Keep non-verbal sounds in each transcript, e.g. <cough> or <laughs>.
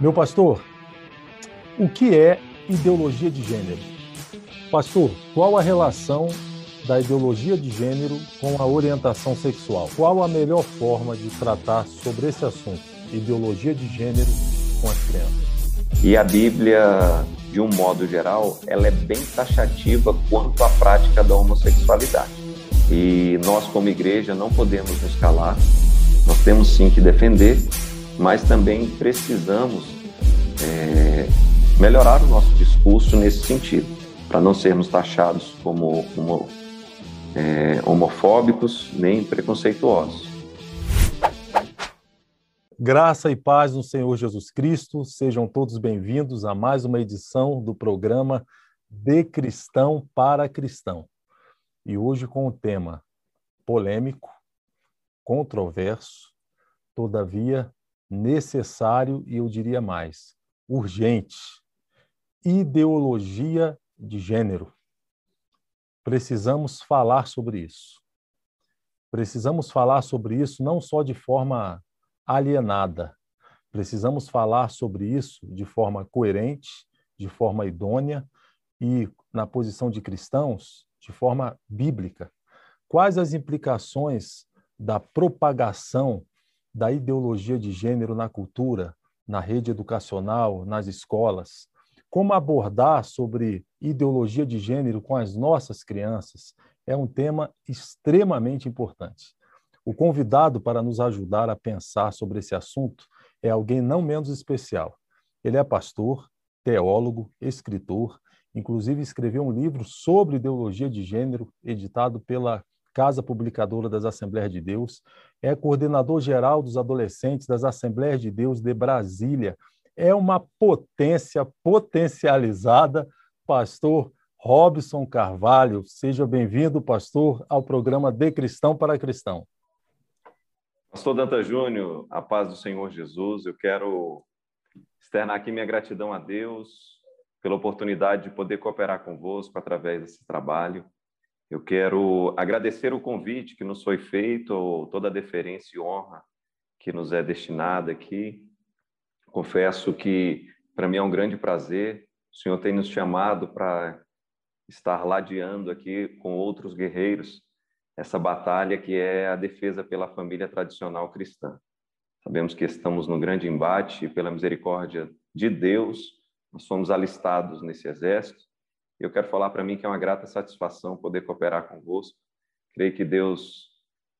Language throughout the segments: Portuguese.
Meu pastor, o que é ideologia de gênero? Pastor, qual a relação da ideologia de gênero com a orientação sexual? Qual a melhor forma de tratar sobre esse assunto, ideologia de gênero com as crianças? E a Bíblia, de um modo geral, ela é bem taxativa quanto à prática da homossexualidade. E nós, como igreja, não podemos nos calar, nós temos sim que defender mas também precisamos é, melhorar o nosso discurso nesse sentido, para não sermos taxados como é, homofóbicos nem preconceituosos. Graça e paz no Senhor Jesus Cristo, sejam todos bem-vindos a mais uma edição do programa De Cristão para Cristão. E hoje com o tema polêmico, controverso, todavia necessário e eu diria mais, urgente. Ideologia de gênero. Precisamos falar sobre isso. Precisamos falar sobre isso não só de forma alienada, precisamos falar sobre isso de forma coerente, de forma idônea e, na posição de cristãos, de forma bíblica. Quais as implicações da propagação da ideologia de gênero na cultura, na rede educacional, nas escolas. Como abordar sobre ideologia de gênero com as nossas crianças é um tema extremamente importante. O convidado para nos ajudar a pensar sobre esse assunto é alguém não menos especial. Ele é pastor, teólogo, escritor, inclusive escreveu um livro sobre ideologia de gênero, editado pela Casa Publicadora das Assembleias de Deus, é coordenador geral dos adolescentes das Assembleias de Deus de Brasília. É uma potência potencializada, pastor Robson Carvalho. Seja bem-vindo, pastor, ao programa De Cristão para Cristão. Pastor Danta Júnior, a paz do Senhor Jesus, eu quero externar aqui minha gratidão a Deus pela oportunidade de poder cooperar convosco através desse trabalho. Eu quero agradecer o convite que nos foi feito, toda a deferência e honra que nos é destinada aqui. Confesso que para mim é um grande prazer. O Senhor tem nos chamado para estar ladeando aqui com outros guerreiros essa batalha que é a defesa pela família tradicional cristã. Sabemos que estamos num grande embate e pela misericórdia de Deus, nós somos alistados nesse exército eu quero falar para mim que é uma grata satisfação poder cooperar convosco. Creio que Deus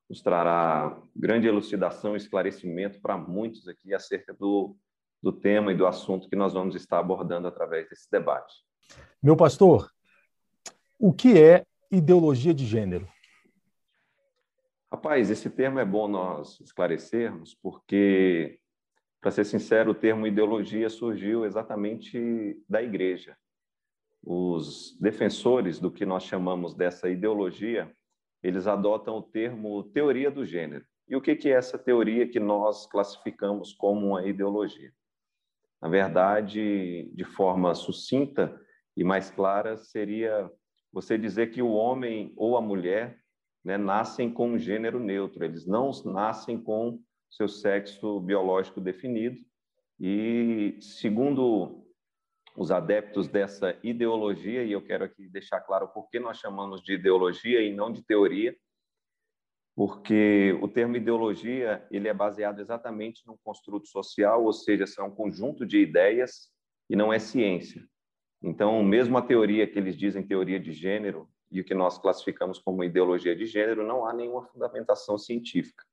nos trará grande elucidação e esclarecimento para muitos aqui acerca do, do tema e do assunto que nós vamos estar abordando através desse debate. Meu pastor, o que é ideologia de gênero? Rapaz, esse termo é bom nós esclarecermos, porque, para ser sincero, o termo ideologia surgiu exatamente da igreja os defensores do que nós chamamos dessa ideologia, eles adotam o termo teoria do gênero. E o que é essa teoria que nós classificamos como uma ideologia? Na verdade, de forma sucinta e mais clara, seria você dizer que o homem ou a mulher né, nascem com um gênero neutro, eles não nascem com seu sexo biológico definido. E, segundo os adeptos dessa ideologia, e eu quero aqui deixar claro por que nós chamamos de ideologia e não de teoria, porque o termo ideologia ele é baseado exatamente num construto social, ou seja, são um conjunto de ideias e não é ciência. Então, mesmo a teoria que eles dizem teoria de gênero e o que nós classificamos como ideologia de gênero, não há nenhuma fundamentação científica.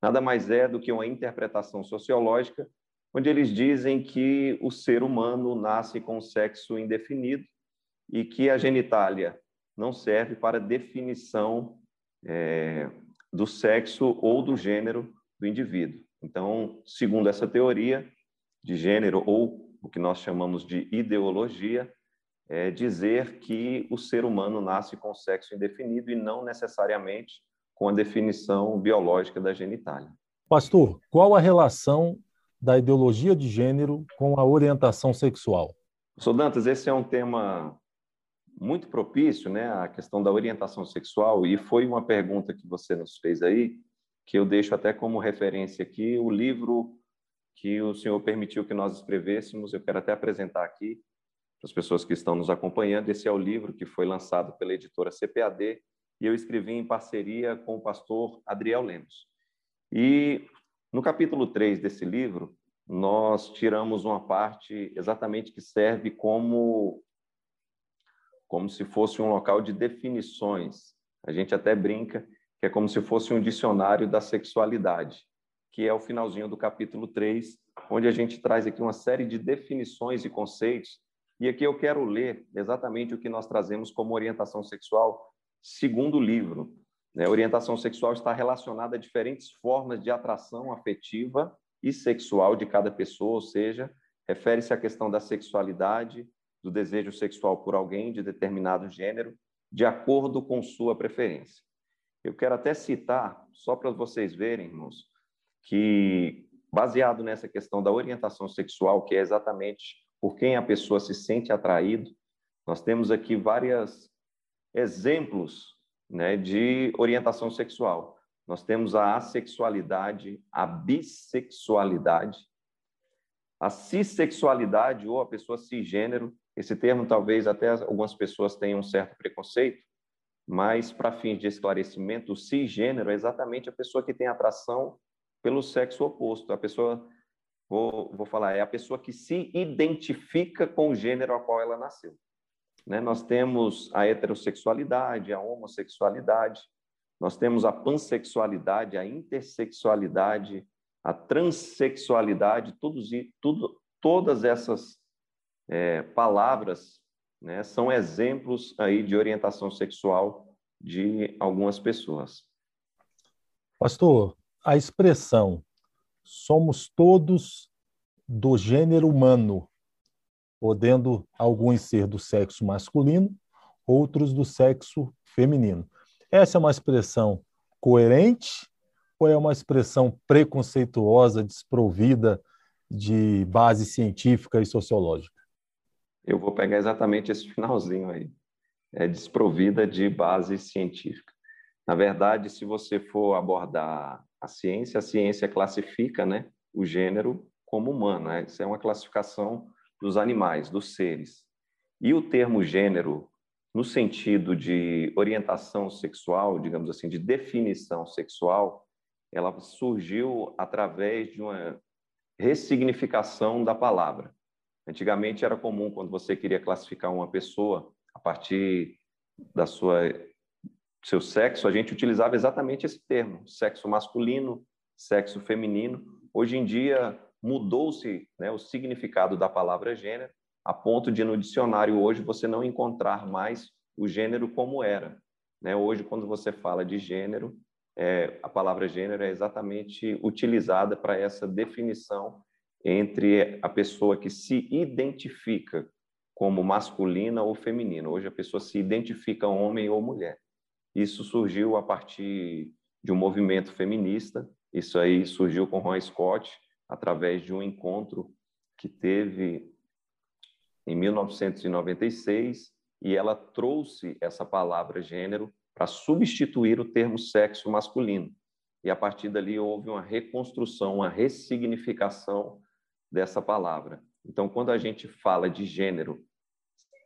Nada mais é do que uma interpretação sociológica onde eles dizem que o ser humano nasce com sexo indefinido e que a genitália não serve para definição é, do sexo ou do gênero do indivíduo. Então, segundo essa teoria de gênero, ou o que nós chamamos de ideologia, é dizer que o ser humano nasce com sexo indefinido e não necessariamente com a definição biológica da genitália. Pastor, qual a relação da ideologia de gênero com a orientação sexual? Sou Dantas, esse é um tema muito propício, né, a questão da orientação sexual, e foi uma pergunta que você nos fez aí, que eu deixo até como referência aqui, o livro que o Senhor permitiu que nós escrevêssemos. Eu quero até apresentar aqui para as pessoas que estão nos acompanhando. Esse é o livro que foi lançado pela editora CPAD e eu escrevi em parceria com o pastor Adriel Lemos. E no capítulo 3 desse livro, nós tiramos uma parte exatamente que serve como como se fosse um local de definições. A gente até brinca que é como se fosse um dicionário da sexualidade, que é o finalzinho do capítulo 3, onde a gente traz aqui uma série de definições e conceitos. E aqui eu quero ler exatamente o que nós trazemos como orientação sexual, segundo o livro. Né? Orientação sexual está relacionada a diferentes formas de atração afetiva e sexual de cada pessoa, ou seja, refere-se à questão da sexualidade, do desejo sexual por alguém de determinado gênero, de acordo com sua preferência. Eu quero até citar, só para vocês verem, irmãos, que baseado nessa questão da orientação sexual, que é exatamente por quem a pessoa se sente atraído, nós temos aqui vários exemplos né, de orientação sexual. Nós temos a assexualidade, a bissexualidade, a cissexualidade ou a pessoa cisgênero. Esse termo talvez até algumas pessoas tenham um certo preconceito, mas para fins de esclarecimento, o cisgênero é exatamente a pessoa que tem atração pelo sexo oposto. A pessoa, vou, vou falar, é a pessoa que se identifica com o gênero ao qual ela nasceu. Né? Nós temos a heterossexualidade, a homossexualidade, nós temos a pansexualidade, a intersexualidade, a transexualidade, todos, tudo, todas essas é, palavras né, são exemplos aí de orientação sexual de algumas pessoas. Pastor, a expressão somos todos do gênero humano, podendo alguns ser do sexo masculino, outros do sexo feminino. Essa é uma expressão coerente ou é uma expressão preconceituosa, desprovida de base científica e sociológica? eu vou pegar exatamente esse finalzinho aí. É desprovida de base científica. Na verdade, se você for abordar a ciência, a ciência classifica né, o gênero como humano. Né? Isso é uma classificação dos animais, dos seres. E o termo gênero, no sentido de orientação sexual, digamos assim, de definição sexual, ela surgiu através de uma ressignificação da palavra. Antigamente era comum, quando você queria classificar uma pessoa a partir da sua seu sexo, a gente utilizava exatamente esse termo, sexo masculino, sexo feminino. Hoje em dia mudou-se né, o significado da palavra gênero, a ponto de no dicionário hoje você não encontrar mais o gênero como era. Né? Hoje, quando você fala de gênero, é, a palavra gênero é exatamente utilizada para essa definição entre a pessoa que se identifica como masculina ou feminina. Hoje a pessoa se identifica homem ou mulher. Isso surgiu a partir de um movimento feminista. Isso aí surgiu com Ron Scott através de um encontro que teve em 1996 e ela trouxe essa palavra gênero para substituir o termo sexo masculino. E a partir dali houve uma reconstrução, uma ressignificação dessa palavra. Então, quando a gente fala de gênero,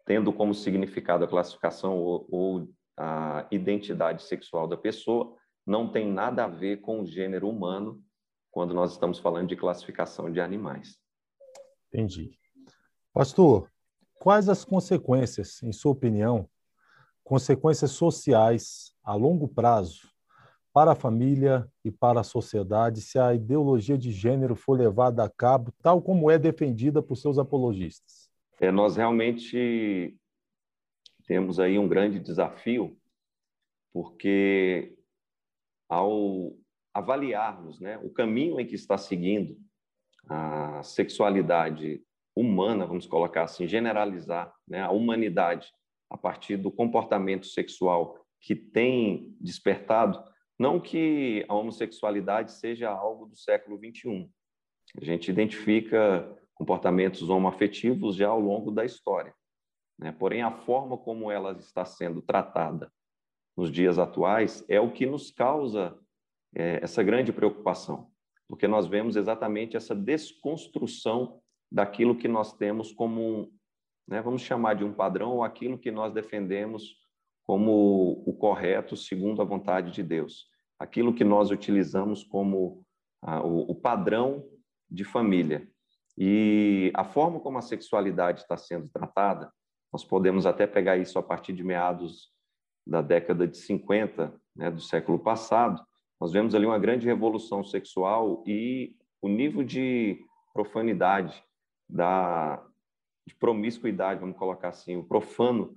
tendo como significado a classificação ou, ou a identidade sexual da pessoa, não tem nada a ver com o gênero humano quando nós estamos falando de classificação de animais. Entendi. Pastor, quais as consequências, em sua opinião, consequências sociais a longo prazo para a família e para a sociedade se a ideologia de gênero for levada a cabo tal como é defendida por seus apologistas? É, nós realmente temos aí um grande desafio, porque ao avaliarmos né, o caminho em que está seguindo a sexualidade humana, vamos colocar assim, generalizar né, a humanidade a partir do comportamento sexual que tem despertado, não que a homossexualidade seja algo do século XXI. A gente identifica comportamentos homoafetivos já ao longo da história. Né? Porém, a forma como ela está sendo tratada nos dias atuais é o que nos causa é, essa grande preocupação. porque nós vemos exatamente essa desconstrução daquilo que nós temos como, né, vamos chamar de um padrão, ou aquilo que nós defendemos como o correto segundo a vontade de Deus. Aquilo que nós utilizamos como ah, o, o padrão de família. E a forma como a sexualidade está sendo tratada, nós podemos até pegar isso a partir de meados da década de 50, né, do século passado, nós vemos ali uma grande revolução sexual e o nível de profanidade, da, de promiscuidade, vamos colocar assim, o profano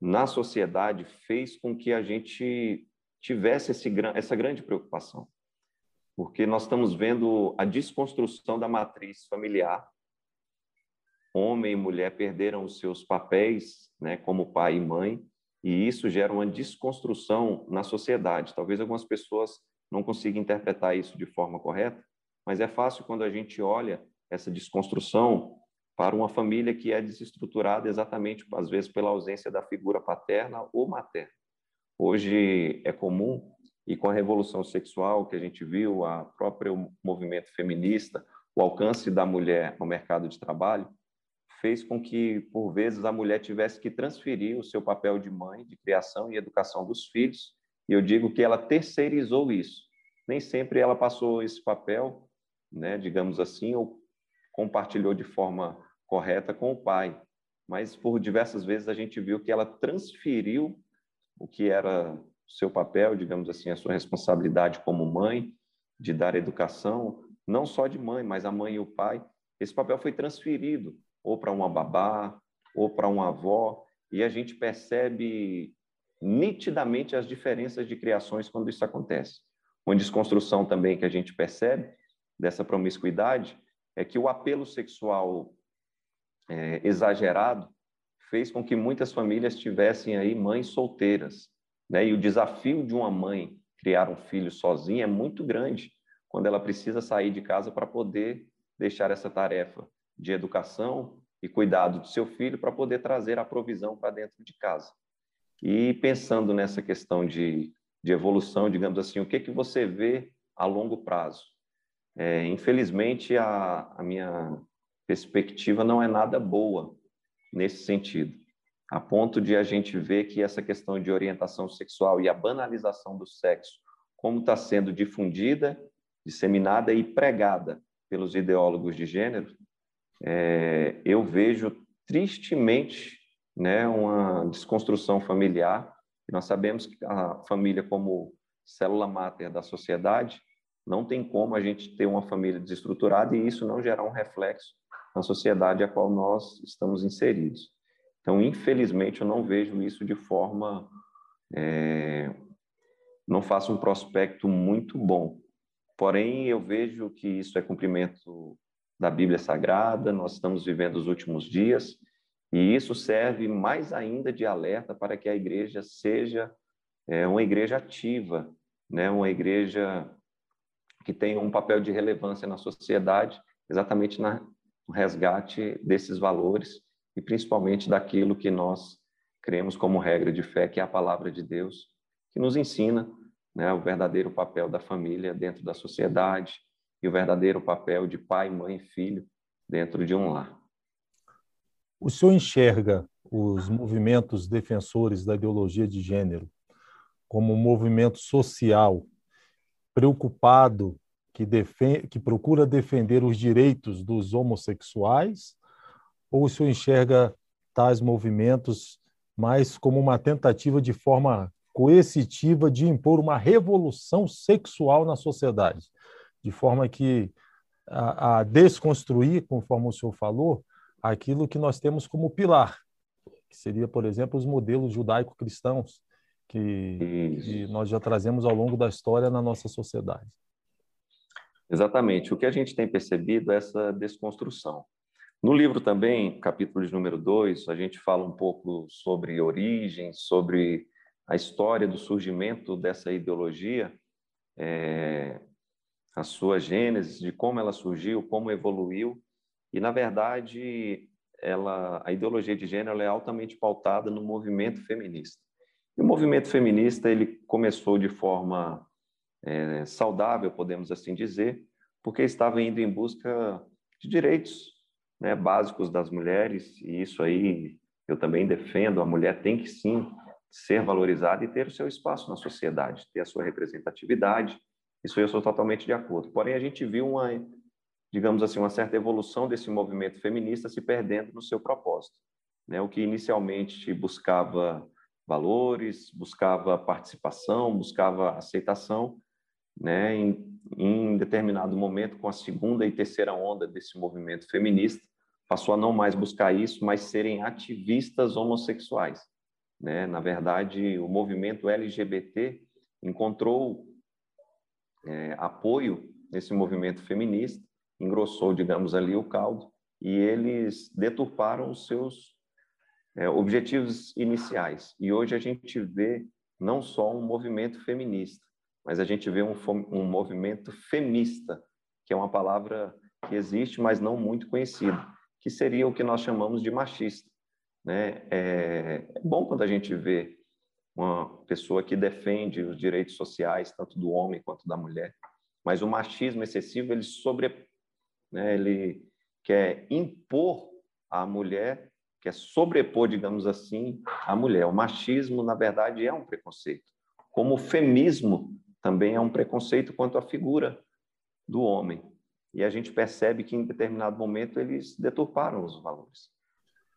na sociedade fez com que a gente tivesse esse, essa grande preocupação. Porque nós estamos vendo a desconstrução da matriz familiar. Homem e mulher perderam os seus papéis né, como pai e mãe, e isso gera uma desconstrução na sociedade. Talvez algumas pessoas não consigam interpretar isso de forma correta, mas é fácil quando a gente olha essa desconstrução para uma família que é desestruturada exatamente, às vezes, pela ausência da figura paterna ou materna. Hoje é comum, e com a revolução sexual que a gente viu, a próprio movimento feminista, o alcance da mulher ao mercado de trabalho, fez com que, por vezes, a mulher tivesse que transferir o seu papel de mãe, de criação e educação dos filhos, e eu digo que ela terceirizou isso. Nem sempre ela passou esse papel, né, digamos assim, ou compartilhou de forma correta com o pai, mas por diversas vezes a gente viu que ela transferiu o que era seu papel, digamos assim, a sua responsabilidade como mãe, de dar educação, não só de mãe, mas a mãe e o pai. Esse papel foi transferido ou para uma babá, ou para uma avó, e a gente percebe nitidamente as diferenças de criações quando isso acontece. Uma desconstrução também que a gente percebe dessa promiscuidade é que o apelo sexual é, exagerado fez com que muitas famílias tivessem aí mães solteiras, né? E o desafio de uma mãe criar um filho sozinha é muito grande quando ela precisa sair de casa para poder deixar essa tarefa de educação e cuidado do seu filho para poder trazer a provisão para dentro de casa. E pensando nessa questão de, de evolução, digamos assim, o que, que você vê a longo prazo? É, infelizmente, a, a minha perspectiva não é nada boa nesse sentido, a ponto de a gente ver que essa questão de orientação sexual e a banalização do sexo, como está sendo difundida, disseminada e pregada pelos ideólogos de gênero, é, eu vejo tristemente né, uma desconstrução familiar. Nós sabemos que a família, como célula máter da sociedade, não tem como a gente ter uma família desestruturada e isso não gerar um reflexo na sociedade a qual nós estamos inseridos. Então, infelizmente, eu não vejo isso de forma. É, não faço um prospecto muito bom. Porém, eu vejo que isso é cumprimento da Bíblia Sagrada, nós estamos vivendo os últimos dias, e isso serve mais ainda de alerta para que a igreja seja é, uma igreja ativa, né? uma igreja que tenha um papel de relevância na sociedade, exatamente na, no resgate desses valores e principalmente daquilo que nós cremos como regra de fé, que é a palavra de Deus, que nos ensina né, o verdadeiro papel da família dentro da sociedade, e o verdadeiro papel de pai, mãe e filho dentro de um lar. O senhor enxerga os movimentos defensores da ideologia de gênero como um movimento social preocupado que, defende, que procura defender os direitos dos homossexuais? Ou o senhor enxerga tais movimentos mais como uma tentativa de forma coercitiva de impor uma revolução sexual na sociedade? De forma que a, a desconstruir, conforme o senhor falou, aquilo que nós temos como pilar, que seria, por exemplo, os modelos judaico-cristãos que, que, nós já trazemos ao longo da história na nossa sociedade. Exatamente. O que a gente tem percebido é essa desconstrução. No livro também, capítulo de número 2, a gente fala um pouco sobre origem, sobre a história do surgimento dessa ideologia. É, a sua gênese, de como ela surgiu, como evoluiu. E, na verdade, ela, a ideologia de gênero é altamente pautada no movimento feminista. E o movimento feminista ele começou de forma é, saudável, podemos assim dizer, porque estava indo em busca de direitos né, básicos das mulheres, e isso aí eu também defendo, a mulher tem que sim ser valorizada e ter o seu espaço na sociedade, ter a sua representatividade, isso eu sou totalmente de acordo. Porém, a gente viu uma, digamos assim, uma certa evolução desse movimento feminista se perdendo no seu propósito. Né? O que inicialmente buscava valores, buscava participação, buscava aceitação, né? em, em determinado momento, com a segunda e terceira onda desse movimento feminista, passou a não mais buscar isso, mas serem ativistas homossexuais. Né? Na verdade, o movimento LGBT encontrou é, apoio nesse movimento feminista, engrossou, digamos ali, o caldo, e eles deturparam os seus é, objetivos iniciais. E hoje a gente vê não só um movimento feminista, mas a gente vê um, um movimento femista, que é uma palavra que existe, mas não muito conhecida, que seria o que nós chamamos de machista. Né? É, é bom quando a gente vê uma pessoa que defende os direitos sociais, tanto do homem quanto da mulher, mas o machismo excessivo, ele sobre, né, ele quer impor à mulher, quer sobrepor, digamos assim, a mulher. O machismo, na verdade, é um preconceito. Como o feminismo também é um preconceito quanto à figura do homem. E a gente percebe que, em determinado momento, eles deturparam os valores.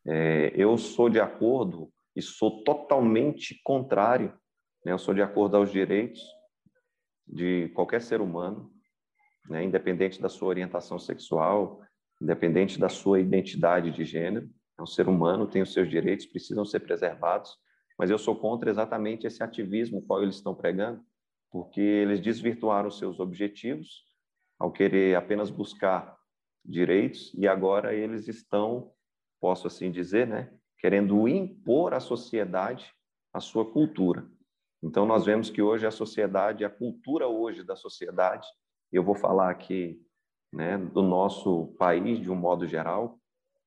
É, eu sou de acordo e sou totalmente contrário, né? eu sou de acordo aos direitos de qualquer ser humano, né? independente da sua orientação sexual, independente da sua identidade de gênero. É um ser humano, tem os seus direitos, precisam ser preservados, mas eu sou contra exatamente esse ativismo qual eles estão pregando, porque eles desvirtuaram seus objetivos ao querer apenas buscar direitos e agora eles estão, posso assim dizer, né, querendo impor à sociedade a sua cultura. Então nós vemos que hoje a sociedade, a cultura hoje da sociedade, eu vou falar aqui, né, do nosso país de um modo geral,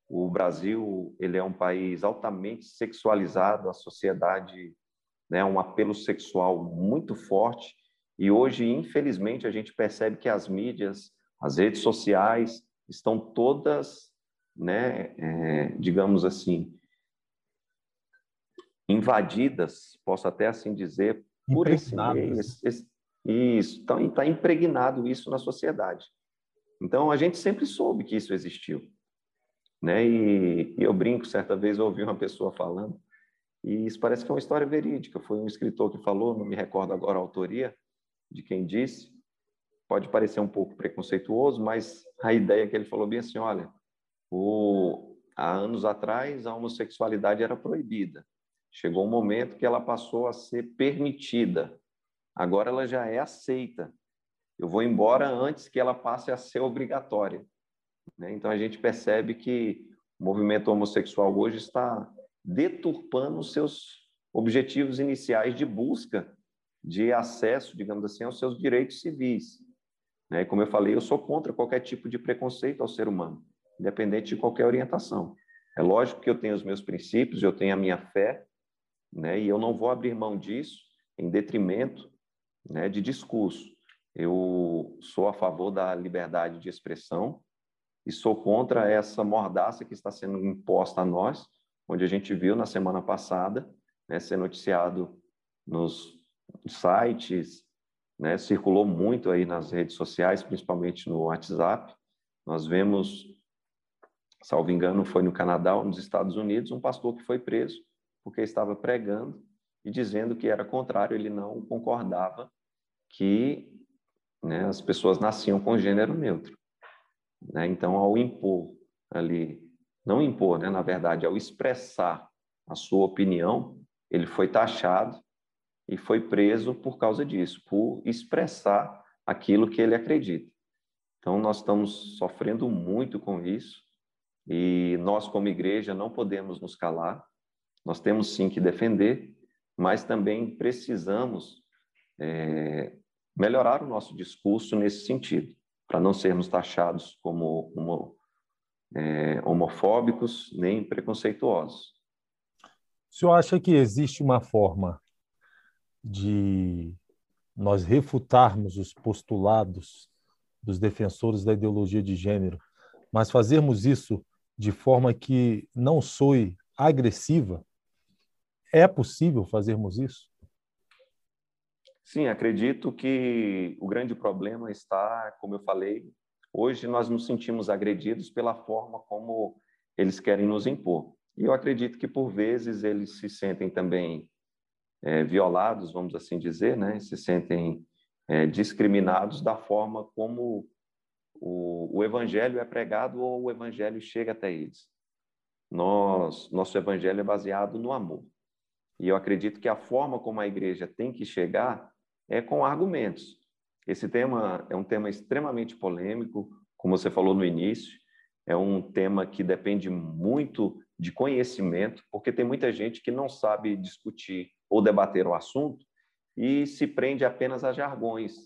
o Brasil, ele é um país altamente sexualizado, a sociedade, né, um apelo sexual muito forte e hoje, infelizmente, a gente percebe que as mídias, as redes sociais estão todas, né, é, digamos assim, invadidas, posso até assim dizer, por esse meio. Esse, esse, isso, está tá impregnado isso na sociedade. Então, a gente sempre soube que isso existiu. Né? E, e eu brinco, certa vez eu ouvi uma pessoa falando, e isso parece que é uma história verídica. Foi um escritor que falou, não me recordo agora a autoria, de quem disse, pode parecer um pouco preconceituoso, mas a ideia que ele falou bem assim, olha, o, há anos atrás a homossexualidade era proibida. Chegou um momento que ela passou a ser permitida. Agora ela já é aceita. Eu vou embora antes que ela passe a ser obrigatória. Né? Então a gente percebe que o movimento homossexual hoje está deturpando os seus objetivos iniciais de busca de acesso, digamos assim, aos seus direitos civis. Né? Como eu falei, eu sou contra qualquer tipo de preconceito ao ser humano, independente de qualquer orientação. É lógico que eu tenho os meus princípios, eu tenho a minha fé, né? e eu não vou abrir mão disso em detrimento né, de discurso. Eu sou a favor da liberdade de expressão e sou contra essa mordaça que está sendo imposta a nós, onde a gente viu na semana passada né, ser noticiado nos sites, né? circulou muito aí nas redes sociais, principalmente no WhatsApp. Nós vemos, salvo engano, foi no Canadá ou nos Estados Unidos, um pastor que foi preso porque estava pregando e dizendo que era contrário, ele não concordava que né, as pessoas nasciam com gênero neutro. Né? Então, ao impor ali, não impor, né, na verdade, ao expressar a sua opinião, ele foi taxado e foi preso por causa disso, por expressar aquilo que ele acredita. Então, nós estamos sofrendo muito com isso e nós, como igreja, não podemos nos calar. Nós temos sim que defender, mas também precisamos é, melhorar o nosso discurso nesse sentido, para não sermos taxados como, como é, homofóbicos nem preconceituosos. O senhor acha que existe uma forma de nós refutarmos os postulados dos defensores da ideologia de gênero, mas fazermos isso de forma que não soe agressiva? É possível fazermos isso? Sim, acredito que o grande problema está, como eu falei, hoje nós nos sentimos agredidos pela forma como eles querem nos impor. E eu acredito que, por vezes, eles se sentem também é, violados, vamos assim dizer, né? se sentem é, discriminados da forma como o, o evangelho é pregado ou o evangelho chega até eles. Nós, nosso evangelho é baseado no amor. E eu acredito que a forma como a igreja tem que chegar é com argumentos. Esse tema é um tema extremamente polêmico, como você falou no início, é um tema que depende muito de conhecimento, porque tem muita gente que não sabe discutir ou debater o assunto e se prende apenas a jargões,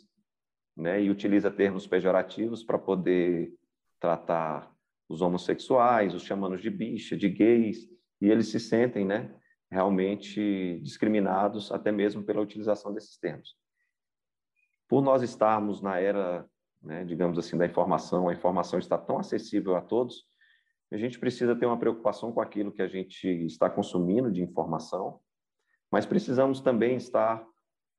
né? E utiliza termos pejorativos para poder tratar os homossexuais, os chamando de bicha, de gays, e eles se sentem, né, realmente discriminados até mesmo pela utilização desses termos. Por nós estarmos na era, né, digamos assim, da informação, a informação está tão acessível a todos, a gente precisa ter uma preocupação com aquilo que a gente está consumindo de informação, mas precisamos também estar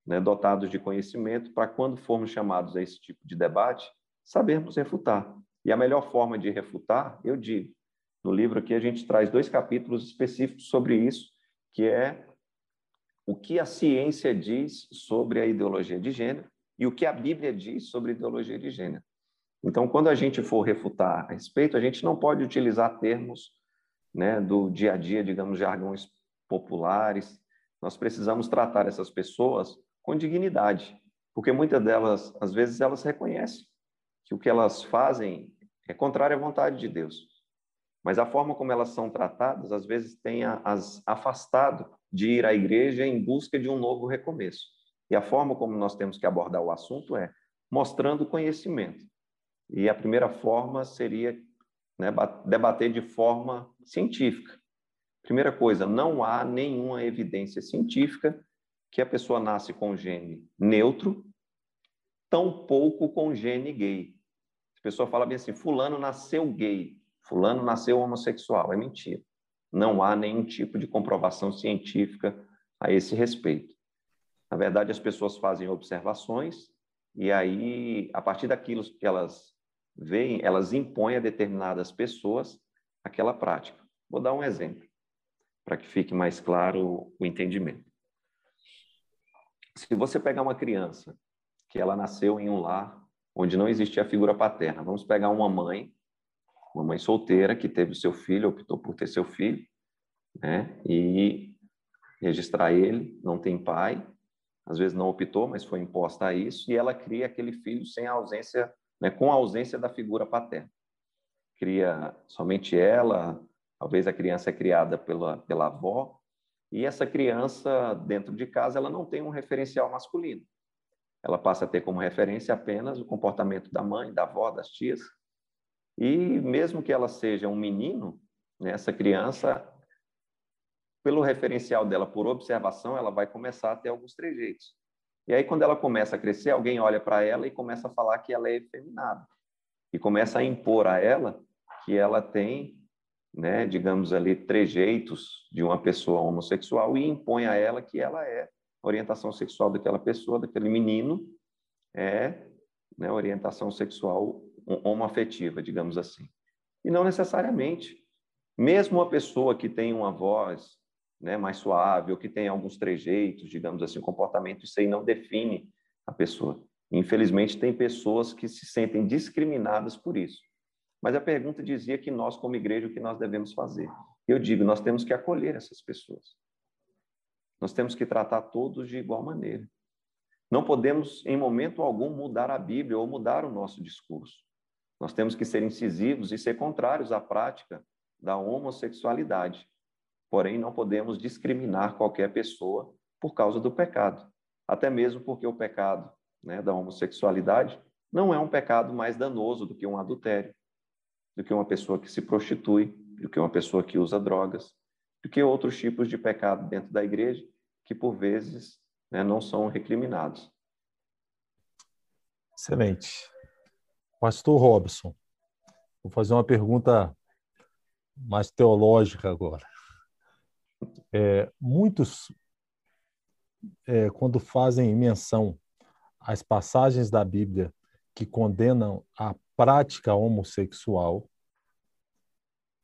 né, dotados de conhecimento para quando formos chamados a esse tipo de debate, sabermos refutar. E a melhor forma de refutar, eu digo, no livro aqui a gente traz dois capítulos específicos sobre isso, que é o que a ciência diz sobre a ideologia de gênero e o que a Bíblia diz sobre ideologia de gênero. Então, quando a gente for refutar a respeito, a gente não pode utilizar termos né, do dia a dia, digamos, jargões populares. Nós precisamos tratar essas pessoas com dignidade, porque muitas delas, às vezes, elas reconhecem que o que elas fazem é contrário à vontade de Deus. Mas a forma como elas são tratadas, às vezes, tem as afastado de ir à igreja em busca de um novo recomeço. E a forma como nós temos que abordar o assunto é mostrando conhecimento. E a primeira forma seria né, debater de forma científica. Primeira coisa, não há nenhuma evidência científica que a pessoa nasce com gene neutro, tampouco com gene gay. A pessoa fala bem assim, fulano nasceu gay, fulano nasceu homossexual. É mentira. Não há nenhum tipo de comprovação científica a esse respeito. Na verdade, as pessoas fazem observações e aí, a partir daquilo que elas veem, elas impõem a determinadas pessoas aquela prática. Vou dar um exemplo, para que fique mais claro o entendimento. Se você pegar uma criança que ela nasceu em um lar onde não existia figura paterna, vamos pegar uma mãe, uma mãe solteira que teve seu filho, optou por ter seu filho, né? E registrar ele, não tem pai, às vezes não optou, mas foi imposta a isso, e ela cria aquele filho sem ausência, né, com a ausência da figura paterna. Cria somente ela, talvez a criança é criada pela, pela avó, e essa criança, dentro de casa, ela não tem um referencial masculino. Ela passa a ter como referência apenas o comportamento da mãe, da avó, das tias. E mesmo que ela seja um menino, né, essa criança, pelo referencial dela, por observação, ela vai começar a ter alguns trejeitos. E aí, quando ela começa a crescer, alguém olha para ela e começa a falar que ela é efeminada. E começa a impor a ela que ela tem né, digamos ali, trejeitos de uma pessoa homossexual e impõe a ela que ela é orientação sexual daquela pessoa, daquele menino, é né, orientação sexual homoafetiva, digamos assim. E não necessariamente. Mesmo uma pessoa que tem uma voz né, mais suave ou que tem alguns trejeitos, digamos assim, comportamento, isso aí não define a pessoa. Infelizmente, tem pessoas que se sentem discriminadas por isso. Mas a pergunta dizia que nós, como igreja, o que nós devemos fazer? Eu digo, nós temos que acolher essas pessoas. Nós temos que tratar todos de igual maneira. Não podemos, em momento algum, mudar a Bíblia ou mudar o nosso discurso. Nós temos que ser incisivos e ser contrários à prática da homossexualidade. Porém, não podemos discriminar qualquer pessoa por causa do pecado. Até mesmo porque o pecado né, da homossexualidade não é um pecado mais danoso do que um adultério do que uma pessoa que se prostitui, do que uma pessoa que usa drogas, do que outros tipos de pecado dentro da igreja que, por vezes, né, não são recriminados. Excelente. Pastor Robson, vou fazer uma pergunta mais teológica agora. É, muitos, é, quando fazem menção às passagens da Bíblia que condenam a prática homossexual,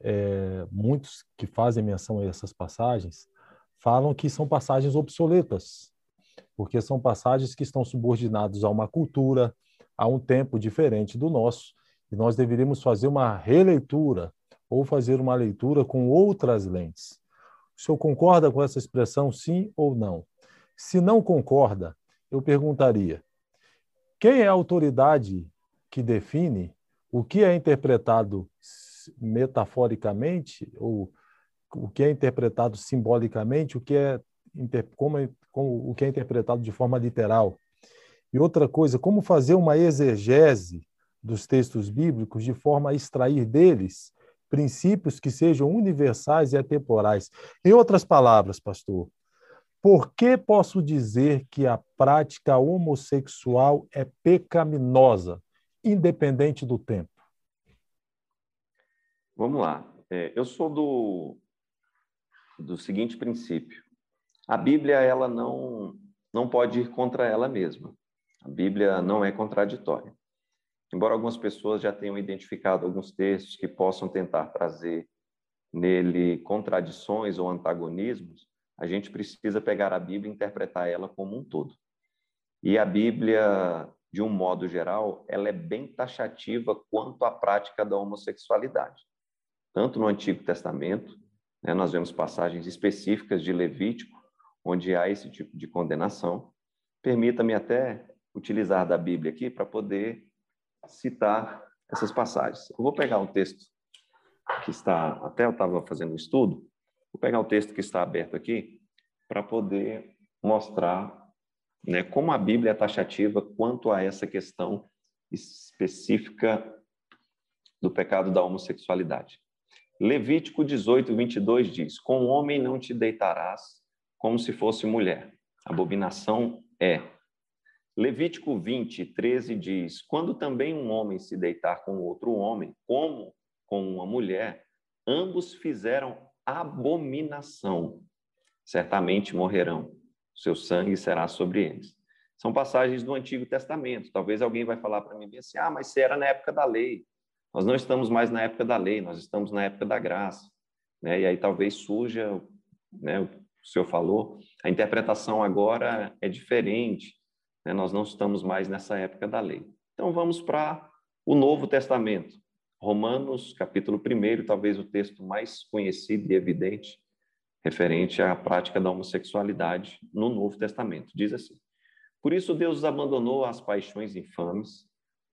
é, muitos que fazem menção a essas passagens falam que são passagens obsoletas, porque são passagens que estão subordinadas a uma cultura, a um tempo diferente do nosso, e nós deveríamos fazer uma releitura ou fazer uma leitura com outras lentes. O senhor concorda com essa expressão, sim ou não? Se não concorda, eu perguntaria: quem é a autoridade que define o que é interpretado metaforicamente ou o que é interpretado simbolicamente, o que é como, é, como o que é interpretado de forma literal? E outra coisa, como fazer uma exegese dos textos bíblicos de forma a extrair deles princípios que sejam universais e atemporais. Em outras palavras, pastor, por que posso dizer que a prática homossexual é pecaminosa, independente do tempo? Vamos lá. É, eu sou do, do seguinte princípio: a Bíblia ela não não pode ir contra ela mesma. A Bíblia não é contraditória. Embora algumas pessoas já tenham identificado alguns textos que possam tentar trazer nele contradições ou antagonismos, a gente precisa pegar a Bíblia e interpretar ela como um todo. E a Bíblia, de um modo geral, ela é bem taxativa quanto à prática da homossexualidade. Tanto no Antigo Testamento, né, nós vemos passagens específicas de Levítico, onde há esse tipo de condenação. Permita-me até utilizar da Bíblia aqui para poder citar essas passagens. Eu vou pegar um texto que está, até eu estava fazendo um estudo, vou pegar o texto que está aberto aqui para poder mostrar né, como a Bíblia é taxativa quanto a essa questão específica do pecado da homossexualidade. Levítico 18, 22 diz: Com homem não te deitarás como se fosse mulher. Abominação é Levítico 20, 13 diz: Quando também um homem se deitar com outro homem, como com uma mulher, ambos fizeram abominação, certamente morrerão, seu sangue será sobre eles. São passagens do Antigo Testamento. Talvez alguém vai falar para mim assim: ah, mas se era na época da lei. Nós não estamos mais na época da lei, nós estamos na época da graça. Né? E aí talvez surja, né, o senhor falou, a interpretação agora é diferente. Né? Nós não estamos mais nessa época da lei. Então vamos para o Novo Testamento. Romanos, capítulo 1, talvez o texto mais conhecido e evidente referente à prática da homossexualidade no Novo Testamento. Diz assim: Por isso Deus abandonou às paixões infames,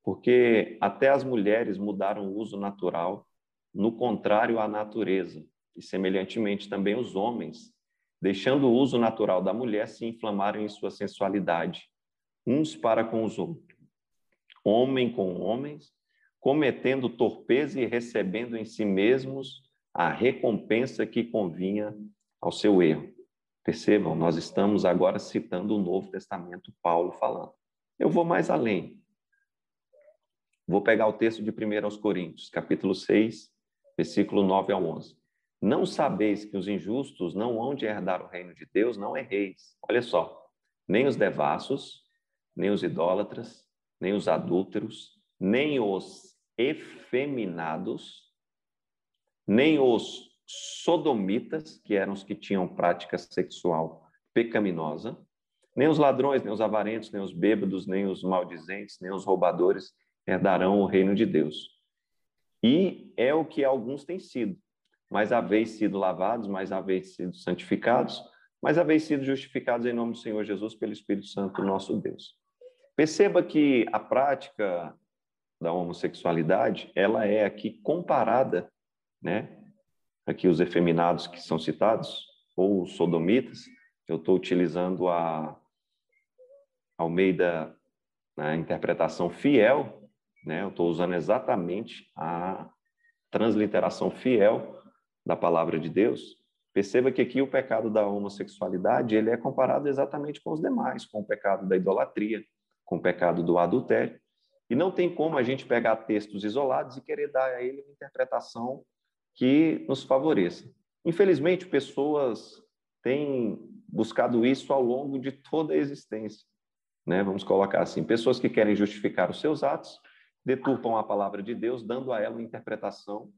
porque até as mulheres mudaram o uso natural, no contrário à natureza, e semelhantemente também os homens, deixando o uso natural da mulher, se inflamaram em sua sensualidade uns para com os outros, homem com homens, cometendo torpeza e recebendo em si mesmos a recompensa que convinha ao seu erro. Percebam, nós estamos agora citando o Novo Testamento, Paulo falando. Eu vou mais além. Vou pegar o texto de 1 aos Coríntios, capítulo 6, versículo 9 ao 11. Não sabeis que os injustos não hão de herdar o reino de Deus? Não erreis. Olha só, nem os devassos, nem os idólatras, nem os adúlteros, nem os efeminados, nem os sodomitas, que eram os que tinham prática sexual pecaminosa, nem os ladrões, nem os avarentos, nem os bêbados, nem os maldizentes, nem os roubadores herdarão o reino de Deus. E é o que alguns têm sido, mas haveis sido lavados, mas haveis sido santificados, mas haveis sido justificados em nome do Senhor Jesus pelo Espírito Santo, nosso Deus. Perceba que a prática da homossexualidade, ela é aqui comparada, né? Aqui os efeminados que são citados, ou os sodomitas, eu estou utilizando a Almeida na interpretação fiel, né? Eu estou usando exatamente a transliteração fiel da palavra de Deus. Perceba que aqui o pecado da homossexualidade ele é comparado exatamente com os demais, com o pecado da idolatria, com o pecado do adultério. E não tem como a gente pegar textos isolados e querer dar a ele uma interpretação que nos favoreça. Infelizmente, pessoas têm buscado isso ao longo de toda a existência. Né? Vamos colocar assim: pessoas que querem justificar os seus atos deturpam a palavra de Deus, dando a ela uma interpretação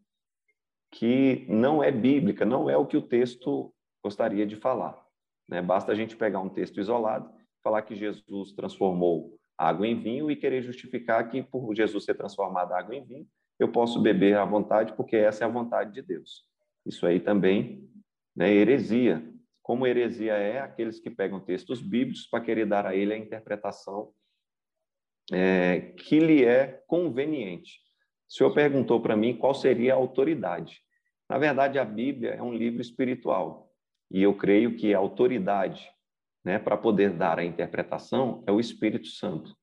que não é bíblica, não é o que o texto gostaria de falar. Né? Basta a gente pegar um texto isolado, falar que Jesus transformou água em vinho e querer justificar que por Jesus ser transformado água em vinho, eu posso beber à vontade porque essa é a vontade de Deus. Isso aí também né, é heresia. Como heresia é aqueles que pegam textos bíblicos para querer dar a ele a interpretação é, que lhe é conveniente. O senhor perguntou para mim qual seria a autoridade. Na verdade, a Bíblia é um livro espiritual e eu creio que a autoridade né, para poder dar a interpretação é o Espírito Santo.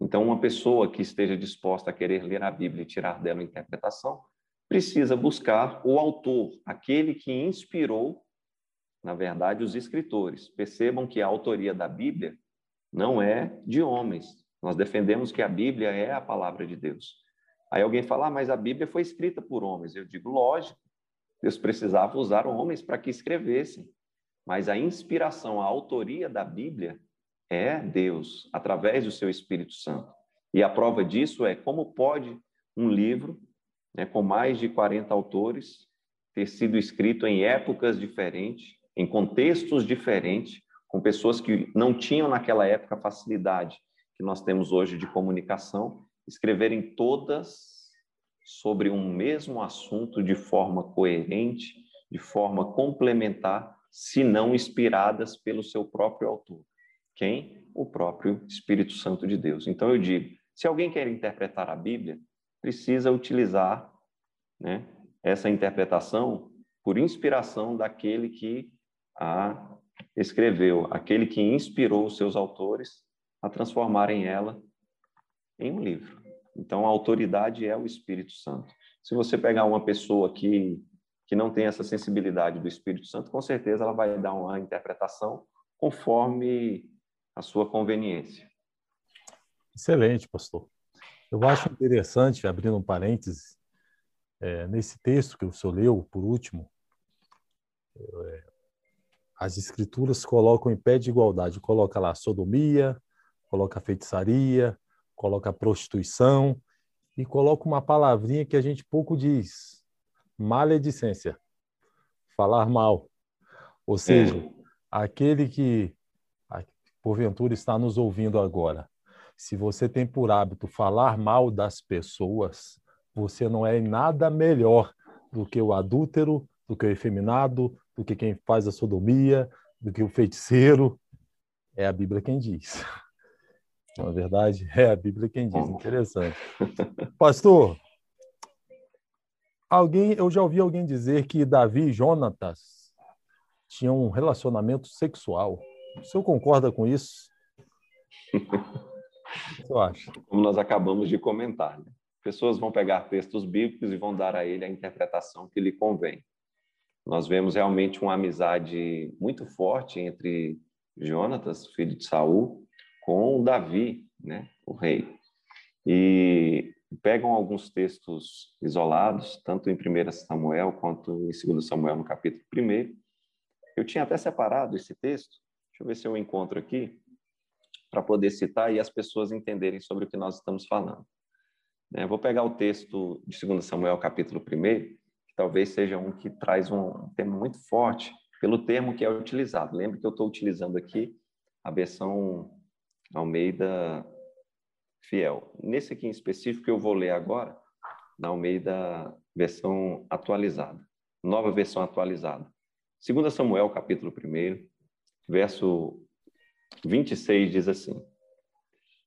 Então, uma pessoa que esteja disposta a querer ler a Bíblia e tirar dela a interpretação, precisa buscar o autor, aquele que inspirou, na verdade, os escritores. Percebam que a autoria da Bíblia não é de homens. Nós defendemos que a Bíblia é a palavra de Deus. Aí alguém fala, ah, mas a Bíblia foi escrita por homens. Eu digo, lógico, Deus precisava usar homens para que escrevessem. Mas a inspiração, a autoria da Bíblia é Deus, através do seu Espírito Santo. E a prova disso é como pode um livro né, com mais de 40 autores ter sido escrito em épocas diferentes, em contextos diferentes, com pessoas que não tinham naquela época a facilidade que nós temos hoje de comunicação, escreverem todas sobre um mesmo assunto de forma coerente, de forma complementar, se não inspiradas pelo seu próprio autor. Quem? O próprio Espírito Santo de Deus. Então eu digo, se alguém quer interpretar a Bíblia, precisa utilizar né, essa interpretação por inspiração daquele que a escreveu, aquele que inspirou os seus autores a transformarem ela em um livro. Então, a autoridade é o Espírito Santo. Se você pegar uma pessoa que que não tem essa sensibilidade do Espírito Santo, com certeza ela vai dar uma interpretação conforme a sua conveniência. Excelente, pastor. Eu acho interessante, abrindo um parêntese, é, nesse texto que o senhor leu, por último, é, as escrituras colocam em pé de igualdade, coloca lá sodomia, coloca feitiçaria, coloca prostituição e coloca uma palavrinha que a gente pouco diz, maledicência, falar mal. Ou seja, é. aquele que porventura está nos ouvindo agora, se você tem por hábito falar mal das pessoas, você não é nada melhor do que o adúltero, do que o efeminado, do que quem faz a sodomia, do que o feiticeiro. É a Bíblia quem diz. <laughs> Na é verdade, é a Bíblia quem diz. Interessante. Pastor, Alguém, eu já ouvi alguém dizer que Davi e Jonatas tinham um relacionamento sexual. O senhor concorda com isso? o você acha? Como nós acabamos de comentar, né? pessoas vão pegar textos bíblicos e vão dar a ele a interpretação que lhe convém. Nós vemos realmente uma amizade muito forte entre Jonatas, filho de Saul, com Davi, né, o rei. E pegam alguns textos isolados, tanto em 1 Samuel quanto em 2 Samuel, no capítulo 1. Eu tinha até separado esse texto, deixa eu ver se eu encontro aqui, para poder citar e as pessoas entenderem sobre o que nós estamos falando. É, vou pegar o texto de 2 Samuel, capítulo 1, que talvez seja um que traz um tema muito forte pelo termo que é utilizado. Lembre que eu estou utilizando aqui a versão Almeida fiel. Nesse aqui em específico, eu vou ler agora na Almeida versão atualizada, nova versão atualizada. 2 Samuel, capítulo 1, verso 26 diz assim: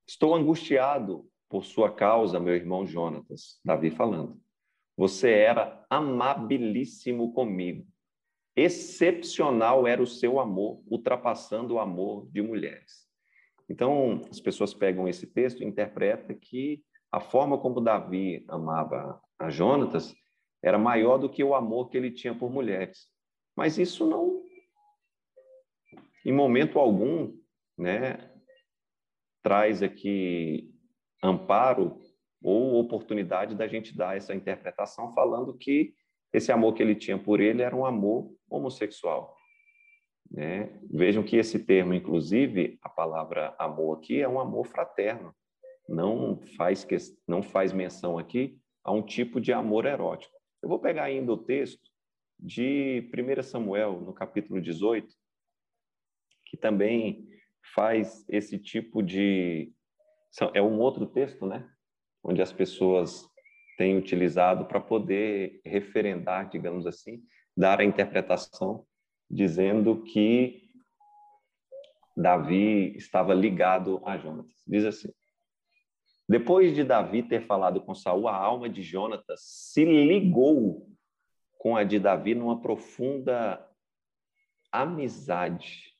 Estou angustiado por sua causa, meu irmão Jonatas, Davi falando. Você era amabilíssimo comigo. Excepcional era o seu amor, ultrapassando o amor de mulheres. Então, as pessoas pegam esse texto e interpretam que a forma como Davi amava a Jonatas era maior do que o amor que ele tinha por mulheres. Mas isso não, em momento algum, né, traz aqui amparo ou oportunidade da gente dar essa interpretação falando que esse amor que ele tinha por ele era um amor homossexual. Né? Vejam que esse termo, inclusive, a palavra amor aqui é um amor fraterno. Não faz, que, não faz menção aqui a um tipo de amor erótico. Eu vou pegar ainda o texto de 1 Samuel, no capítulo 18, que também faz esse tipo de. É um outro texto, né? Onde as pessoas têm utilizado para poder referendar, digamos assim, dar a interpretação dizendo que Davi estava ligado a Jonatas. Diz assim: Depois de Davi ter falado com Saul, a alma de Jonatas se ligou com a de Davi numa profunda amizade.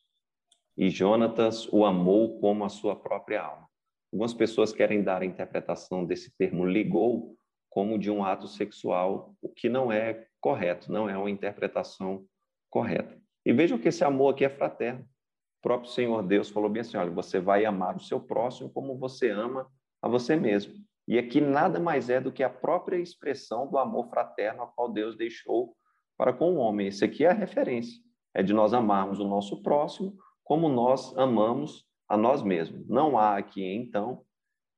E Jonatas o amou como a sua própria alma. Algumas pessoas querem dar a interpretação desse termo ligou como de um ato sexual, o que não é correto, não é uma interpretação correta. E vejam que esse amor aqui é fraterno. O próprio Senhor Deus falou bem assim: olha, você vai amar o seu próximo como você ama a você mesmo. E aqui nada mais é do que a própria expressão do amor fraterno a qual Deus deixou para com o homem. Isso aqui é a referência. É de nós amarmos o nosso próximo como nós amamos a nós mesmos. Não há aqui, então,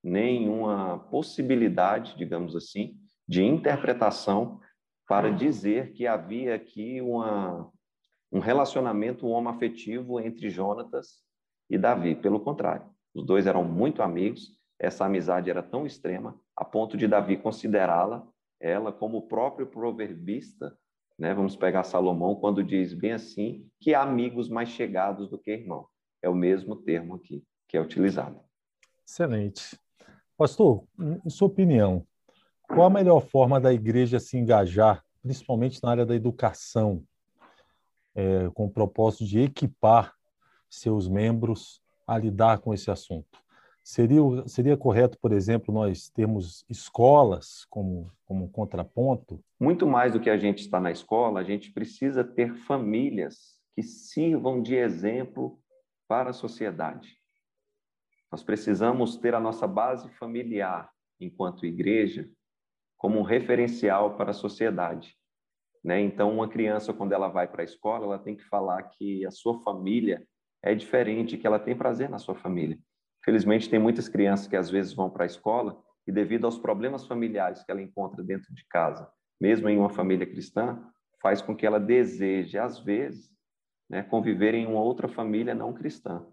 nenhuma possibilidade, digamos assim, de interpretação para dizer que havia aqui uma, um relacionamento homoafetivo entre Jonatas e Davi. Pelo contrário, os dois eram muito amigos, essa amizade era tão extrema a ponto de Davi considerá-la, ela como o próprio proverbista, né? Vamos pegar Salomão quando diz bem assim que há amigos mais chegados do que irmão. É o mesmo termo aqui que é utilizado. Excelente. Pastor, em sua opinião, qual a melhor forma da igreja se engajar, principalmente na área da educação, é, com o propósito de equipar seus membros a lidar com esse assunto? Seria, seria correto, por exemplo, nós termos escolas como, como contraponto? Muito mais do que a gente está na escola, a gente precisa ter famílias que sirvam de exemplo para a sociedade. Nós precisamos ter a nossa base familiar, enquanto igreja, como um referencial para a sociedade. Né? Então, uma criança, quando ela vai para a escola, ela tem que falar que a sua família é diferente, que ela tem prazer na sua família. Felizmente, tem muitas crianças que às vezes vão para a escola e, devido aos problemas familiares que ela encontra dentro de casa, mesmo em uma família cristã, faz com que ela deseje, às vezes, né, conviver em uma outra família não cristã.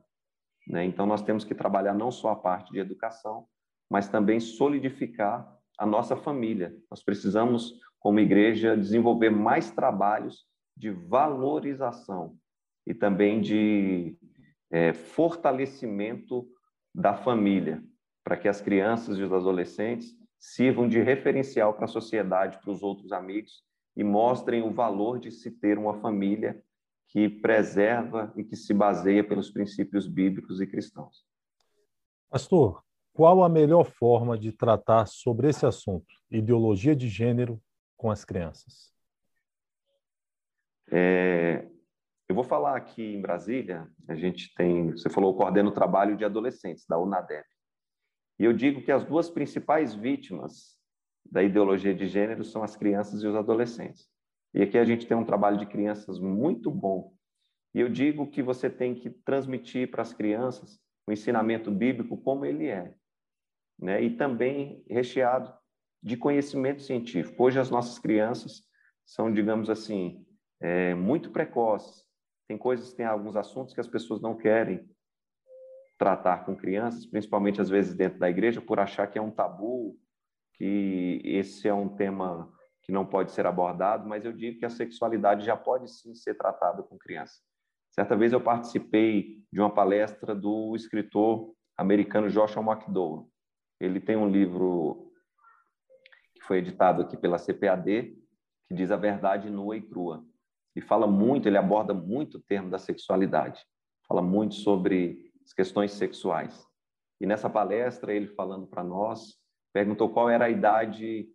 Né? Então, nós temos que trabalhar não só a parte de educação, mas também solidificar a nossa família. Nós precisamos, como igreja, desenvolver mais trabalhos de valorização e também de é, fortalecimento da família, para que as crianças e os adolescentes sirvam de referencial para a sociedade, para os outros amigos e mostrem o valor de se ter uma família que preserva e que se baseia pelos princípios bíblicos e cristãos. Pastor, qual a melhor forma de tratar sobre esse assunto, ideologia de gênero, com as crianças? É, eu vou falar aqui em Brasília, a gente tem, você falou, coordena o trabalho de adolescentes, da UNADEP. E eu digo que as duas principais vítimas da ideologia de gênero são as crianças e os adolescentes. E aqui a gente tem um trabalho de crianças muito bom. E eu digo que você tem que transmitir para as crianças o ensinamento bíblico como ele é, né? E também recheado de conhecimento científico. Hoje as nossas crianças são, digamos assim, é, muito precoces, tem coisas, tem alguns assuntos que as pessoas não querem tratar com crianças, principalmente às vezes dentro da igreja, por achar que é um tabu, que esse é um tema que não pode ser abordado, mas eu digo que a sexualidade já pode sim ser tratada com criança. Certa vez eu participei de uma palestra do escritor americano Joshua McDowell. Ele tem um livro foi editado aqui pela CPAD, que diz A Verdade Nua e Crua e fala muito, ele aborda muito o termo da sexualidade, fala muito sobre as questões sexuais. E nessa palestra, ele falando para nós, perguntou qual era a idade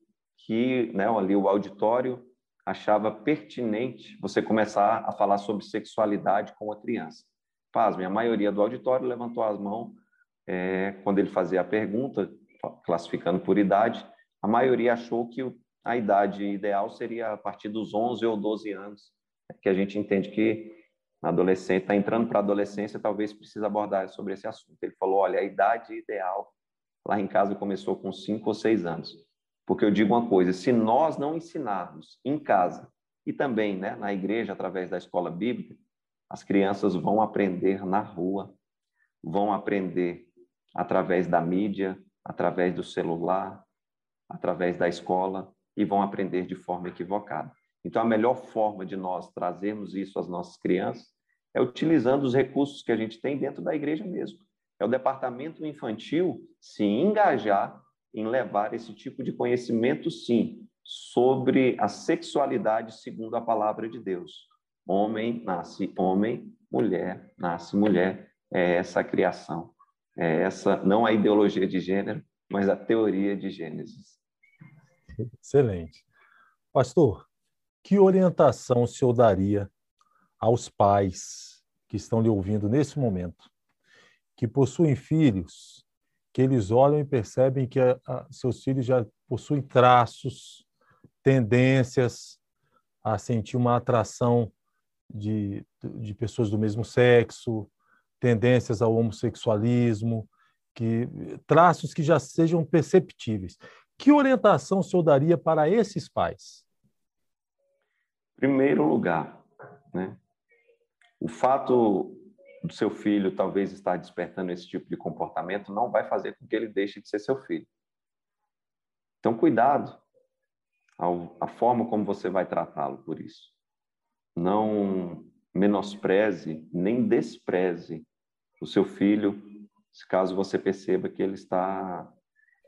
que né, ali o auditório achava pertinente você começar a falar sobre sexualidade com a criança. Pasme, a maioria do auditório levantou as mãos é, quando ele fazia a pergunta classificando por idade, a maioria achou que a idade ideal seria a partir dos 11 ou 12 anos, né, que a gente entende que adolescente está entrando para a adolescência, talvez precise abordar sobre esse assunto. Ele falou, olha, a idade ideal lá em casa começou com 5 ou 6 anos. Porque eu digo uma coisa, se nós não ensinarmos em casa e também né, na igreja, através da escola bíblica, as crianças vão aprender na rua, vão aprender através da mídia, através do celular, através da escola e vão aprender de forma equivocada. Então, a melhor forma de nós trazermos isso às nossas crianças é utilizando os recursos que a gente tem dentro da igreja mesmo. É o departamento infantil se engajar em levar esse tipo de conhecimento, sim, sobre a sexualidade segundo a palavra de Deus. Homem nasce homem, mulher nasce mulher. É essa a criação. É essa, não a ideologia de gênero, mas a teoria de Gênesis. Excelente. Pastor, que orientação o senhor daria aos pais que estão lhe ouvindo nesse momento, que possuem filhos, que eles olham e percebem que a, a, seus filhos já possuem traços, tendências a sentir uma atração de, de pessoas do mesmo sexo, tendências ao homossexualismo, que traços que já sejam perceptíveis. Que orientação o senhor daria para esses pais? Primeiro lugar, né? O fato do seu filho talvez estar despertando esse tipo de comportamento não vai fazer com que ele deixe de ser seu filho. Então, cuidado ao, a forma como você vai tratá-lo por isso. Não menospreze nem despreze o seu filho, caso você perceba que ele está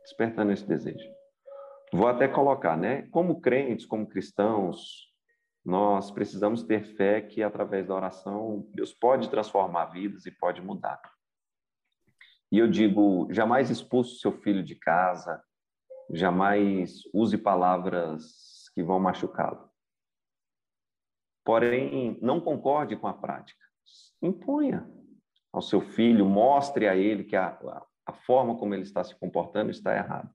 despertando esse desejo. Vou até colocar, né? Como crentes, como cristãos, nós precisamos ter fé que através da oração Deus pode transformar vidas e pode mudar. E eu digo, jamais expulse seu filho de casa, jamais use palavras que vão machucá-lo. Porém, não concorde com a prática. Imponha ao seu filho, mostre a ele que a, a forma como ele está se comportando está errada.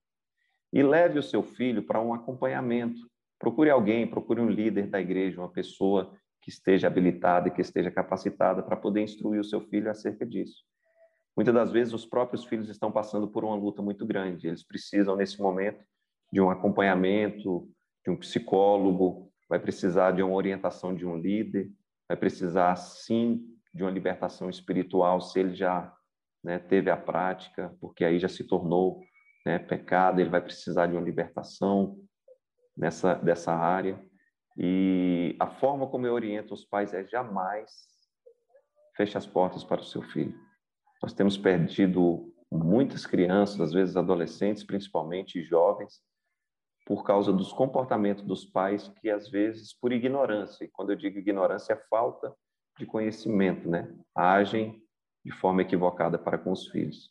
E leve o seu filho para um acompanhamento. Procure alguém, procure um líder da igreja, uma pessoa que esteja habilitada e que esteja capacitada para poder instruir o seu filho acerca disso. Muitas das vezes os próprios filhos estão passando por uma luta muito grande. Eles precisam nesse momento de um acompanhamento, de um psicólogo, vai precisar de uma orientação de um líder, vai precisar sim de uma libertação espiritual se ele já né, teve a prática, porque aí já se tornou né, pecado, ele vai precisar de uma libertação nessa dessa área. E a forma como eu oriento os pais é jamais feche as portas para o seu filho. Nós temos perdido muitas crianças, às vezes adolescentes, principalmente jovens, por causa dos comportamentos dos pais que às vezes por ignorância, e quando eu digo ignorância é falta de conhecimento, né? Agem de forma equivocada para com os filhos.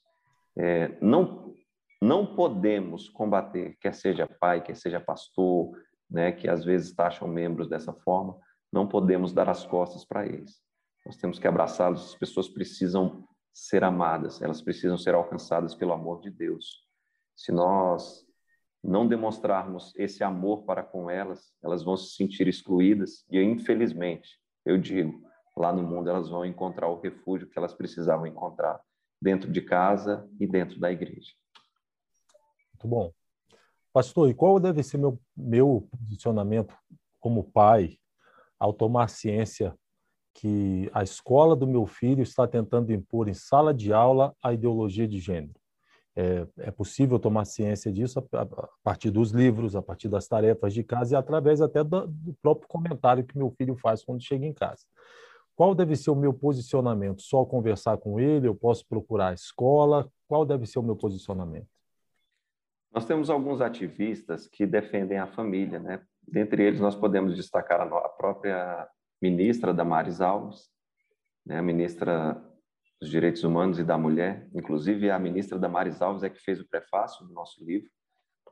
É, não não podemos combater, quer seja pai, quer seja pastor, né, que às vezes taxam membros dessa forma, não podemos dar as costas para eles. Nós temos que abraçá-los. As pessoas precisam ser amadas, elas precisam ser alcançadas pelo amor de Deus. Se nós não demonstrarmos esse amor para com elas, elas vão se sentir excluídas e, infelizmente, eu digo, lá no mundo elas vão encontrar o refúgio que elas precisavam encontrar dentro de casa e dentro da igreja. Muito bom. Pastor, e qual deve ser meu, meu posicionamento como pai ao tomar ciência que a escola do meu filho está tentando impor em sala de aula a ideologia de gênero? É, é possível tomar ciência disso a, a, partir dos livros, a partir das tarefas de casa e através até do, do próprio comentário que meu filho faz quando chega em casa. Qual deve ser o meu posicionamento? Só conversar com ele? Eu posso procurar a escola? Qual deve ser o meu posicionamento? Nós temos alguns ativistas que defendem a família, né? Dentre eles, nós podemos destacar a própria ministra Damares Alves, né? a ministra dos Direitos Humanos e da Mulher. Inclusive, a ministra Damares Alves é que fez o prefácio do nosso livro.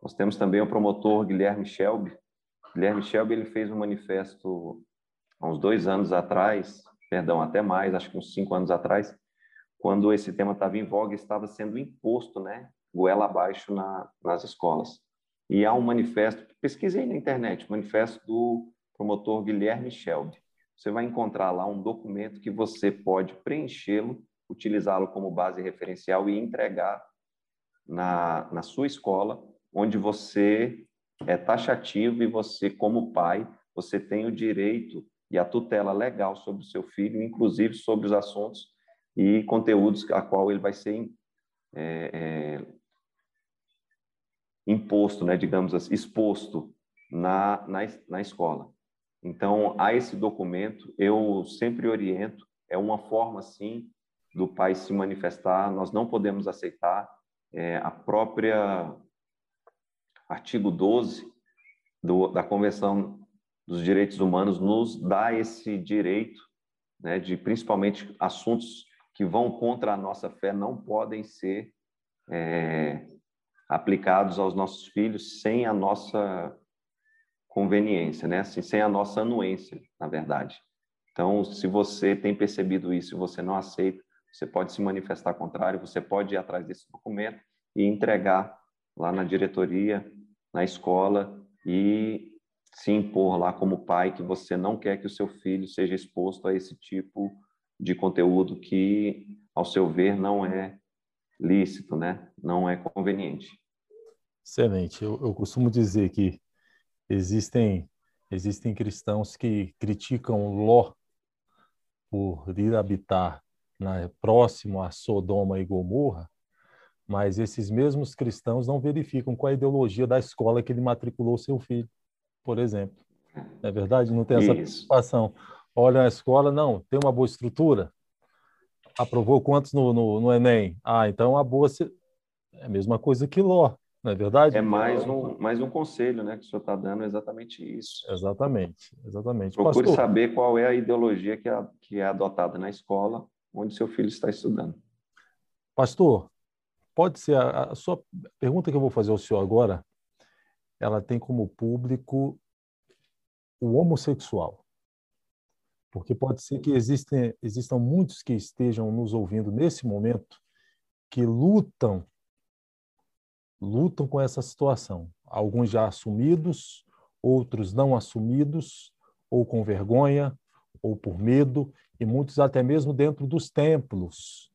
Nós temos também o promotor Guilherme Shelby. Guilherme Shelby ele fez um manifesto há uns dois anos atrás, perdão, até mais, acho que uns cinco anos atrás, quando esse tema estava em voga, estava sendo imposto, né, goela abaixo na, nas escolas. E há um manifesto, pesquisei na internet, manifesto do promotor Guilherme Shelby. Você vai encontrar lá um documento que você pode preenchê-lo, utilizá-lo como base referencial e entregar na, na sua escola, onde você é taxativo e você, como pai, você tem o direito e a tutela legal sobre o seu filho, inclusive sobre os assuntos e conteúdos a qual ele vai ser é, é, imposto, né, digamos assim, exposto na, na, na escola. Então, há esse documento, eu sempre oriento, é uma forma, sim, do pai se manifestar, nós não podemos aceitar é, a própria artigo 12 do, da Convenção dos Direitos Humanos nos dá esse direito, né, de principalmente assuntos que vão contra a nossa fé não podem ser é, aplicados aos nossos filhos sem a nossa conveniência, né? Assim, sem a nossa anuência, na verdade. Então, se você tem percebido isso e você não aceita, você pode se manifestar contrário, você pode ir atrás desse documento e entregar lá na diretoria, na escola e se impor lá como pai que você não quer que o seu filho seja exposto a esse tipo de conteúdo que, ao seu ver, não é lícito, né? Não é conveniente. Excelente. Eu, eu costumo dizer que existem existem cristãos que criticam Ló por ir habitar na, próximo a Sodoma e Gomorra, mas esses mesmos cristãos não verificam qual a ideologia da escola que ele matriculou seu filho, por exemplo. É verdade? Não tem essa Isso. preocupação. Olha a escola, não, tem uma boa estrutura. Aprovou quantos no, no, no Enem? Ah, então a boa. Se... É a mesma coisa que Ló, não é verdade? É mais um, mais um conselho né, que o senhor está dando, exatamente isso. Exatamente, exatamente. Procure Pastor, saber qual é a ideologia que é, que é adotada na escola onde seu filho está estudando. Pastor, pode ser a, a sua pergunta que eu vou fazer ao senhor agora, ela tem como público o homossexual. Porque pode ser que existem, existam muitos que estejam nos ouvindo nesse momento que lutam lutam com essa situação. Alguns já assumidos, outros não assumidos, ou com vergonha, ou por medo, e muitos até mesmo dentro dos templos,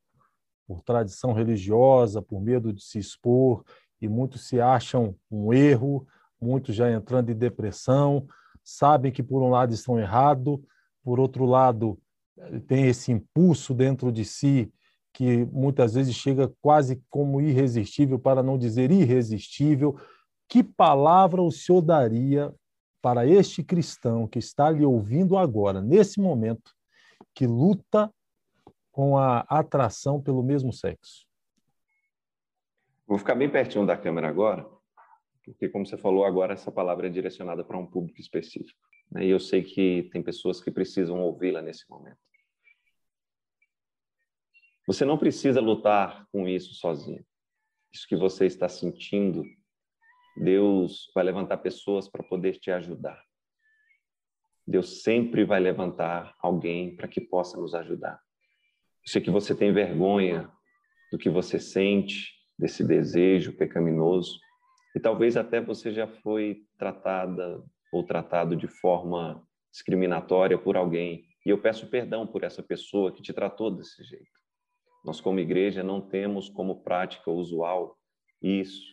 por tradição religiosa, por medo de se expor, e muitos se acham um erro, muitos já entrando em depressão, sabem que por um lado estão errados, por outro lado tem esse impulso dentro de si que muitas vezes chega quase como irresistível, para não dizer irresistível. Que palavra o senhor daria para este cristão que está lhe ouvindo agora, nesse momento, que luta com a atração pelo mesmo sexo? Vou ficar bem pertinho da câmera agora, porque, como você falou agora, essa palavra é direcionada para um público específico. Né? E eu sei que tem pessoas que precisam ouvi-la nesse momento. Você não precisa lutar com isso sozinho. Isso que você está sentindo, Deus vai levantar pessoas para poder te ajudar. Deus sempre vai levantar alguém para que possa nos ajudar. Eu sei que você tem vergonha do que você sente, desse desejo pecaminoso, e talvez até você já foi tratada ou tratado de forma discriminatória por alguém. E eu peço perdão por essa pessoa que te tratou desse jeito. Nós, como igreja, não temos como prática usual isso.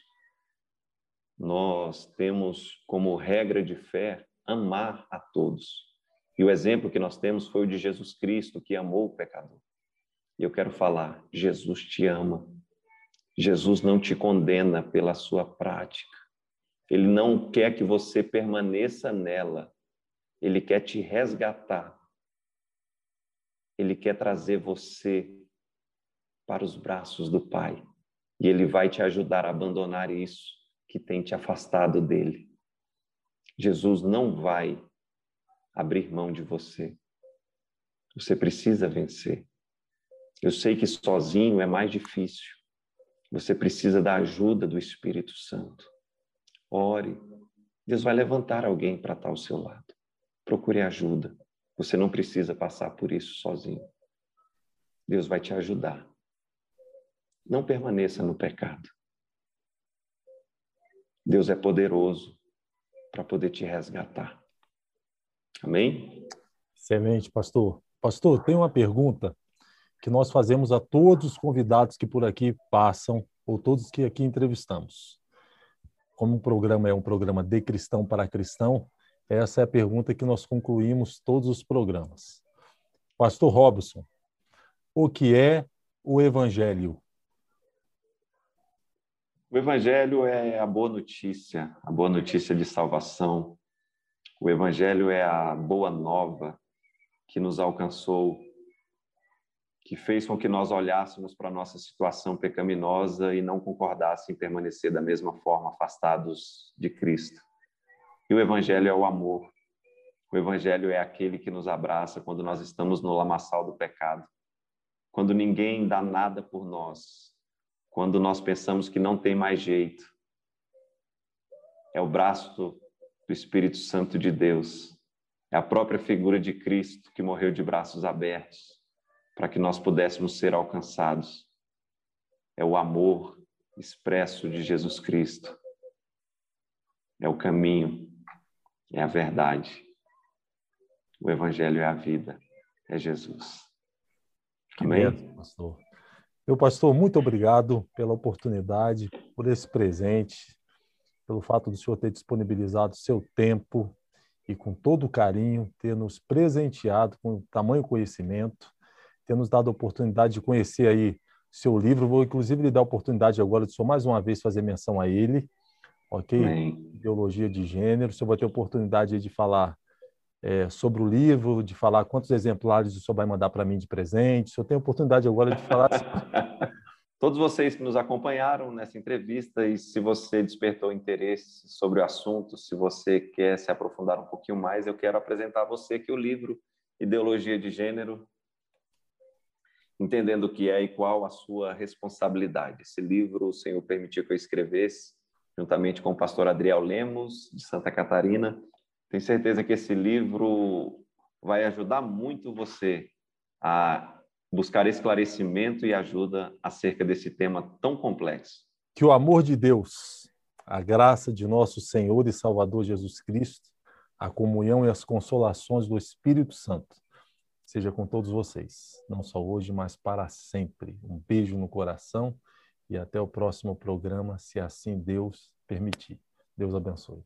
Nós temos como regra de fé amar a todos. E o exemplo que nós temos foi o de Jesus Cristo, que amou o pecador. E eu quero falar: Jesus te ama. Jesus não te condena pela sua prática. Ele não quer que você permaneça nela. Ele quer te resgatar. Ele quer trazer você para os braços do Pai. E ele vai te ajudar a abandonar isso que tem te afastado dele. Jesus não vai abrir mão de você. Você precisa vencer. Eu sei que sozinho é mais difícil. Você precisa da ajuda do Espírito Santo. Ore. Deus vai levantar alguém para estar ao seu lado. Procure ajuda. Você não precisa passar por isso sozinho. Deus vai te ajudar. Não permaneça no pecado. Deus é poderoso para poder te resgatar. Amém? Excelente, pastor. Pastor, tem uma pergunta que nós fazemos a todos os convidados que por aqui passam, ou todos que aqui entrevistamos. Como o programa é um programa de cristão para cristão, essa é a pergunta que nós concluímos todos os programas. Pastor Robson, o que é o Evangelho? O Evangelho é a boa notícia, a boa notícia de salvação. O Evangelho é a boa nova que nos alcançou, que fez com que nós olhássemos para a nossa situação pecaminosa e não concordassem em permanecer da mesma forma afastados de Cristo. E o Evangelho é o amor. O Evangelho é aquele que nos abraça quando nós estamos no lamaçal do pecado, quando ninguém dá nada por nós, quando nós pensamos que não tem mais jeito. É o braço do Espírito Santo de Deus, é a própria figura de Cristo que morreu de braços abertos para que nós pudéssemos ser alcançados. É o amor expresso de Jesus Cristo. É o caminho, é a verdade. O Evangelho é a vida, é Jesus. Amém? pastor. Meu pastor, muito obrigado pela oportunidade, por esse presente, pelo fato do senhor ter disponibilizado seu tempo e com todo carinho ter nos presenteado com tamanho conhecimento, ter nos dado a oportunidade de conhecer aí seu livro. Vou inclusive lhe dar a oportunidade agora de só mais uma vez fazer menção a ele, ok? Amém. Ideologia de gênero. O senhor vai ter a oportunidade de falar é, sobre o livro, de falar quantos exemplares o senhor vai mandar para mim de presente. O senhor tem a oportunidade agora de falar. <laughs> Todos vocês que nos acompanharam nessa entrevista e se você despertou interesse sobre o assunto, se você quer se aprofundar um pouquinho mais, eu quero apresentar a você que o livro Ideologia de Gênero, entendendo o que é e qual a sua responsabilidade. Esse livro o Senhor permitiu que eu escrevesse juntamente com o pastor Adriel Lemos, de Santa Catarina, tenho certeza que esse livro vai ajudar muito você a buscar esclarecimento e ajuda acerca desse tema tão complexo. Que o amor de Deus, a graça de nosso Senhor e Salvador Jesus Cristo, a comunhão e as consolações do Espírito Santo seja com todos vocês, não só hoje, mas para sempre. Um beijo no coração e até o próximo programa, se assim Deus permitir. Deus abençoe.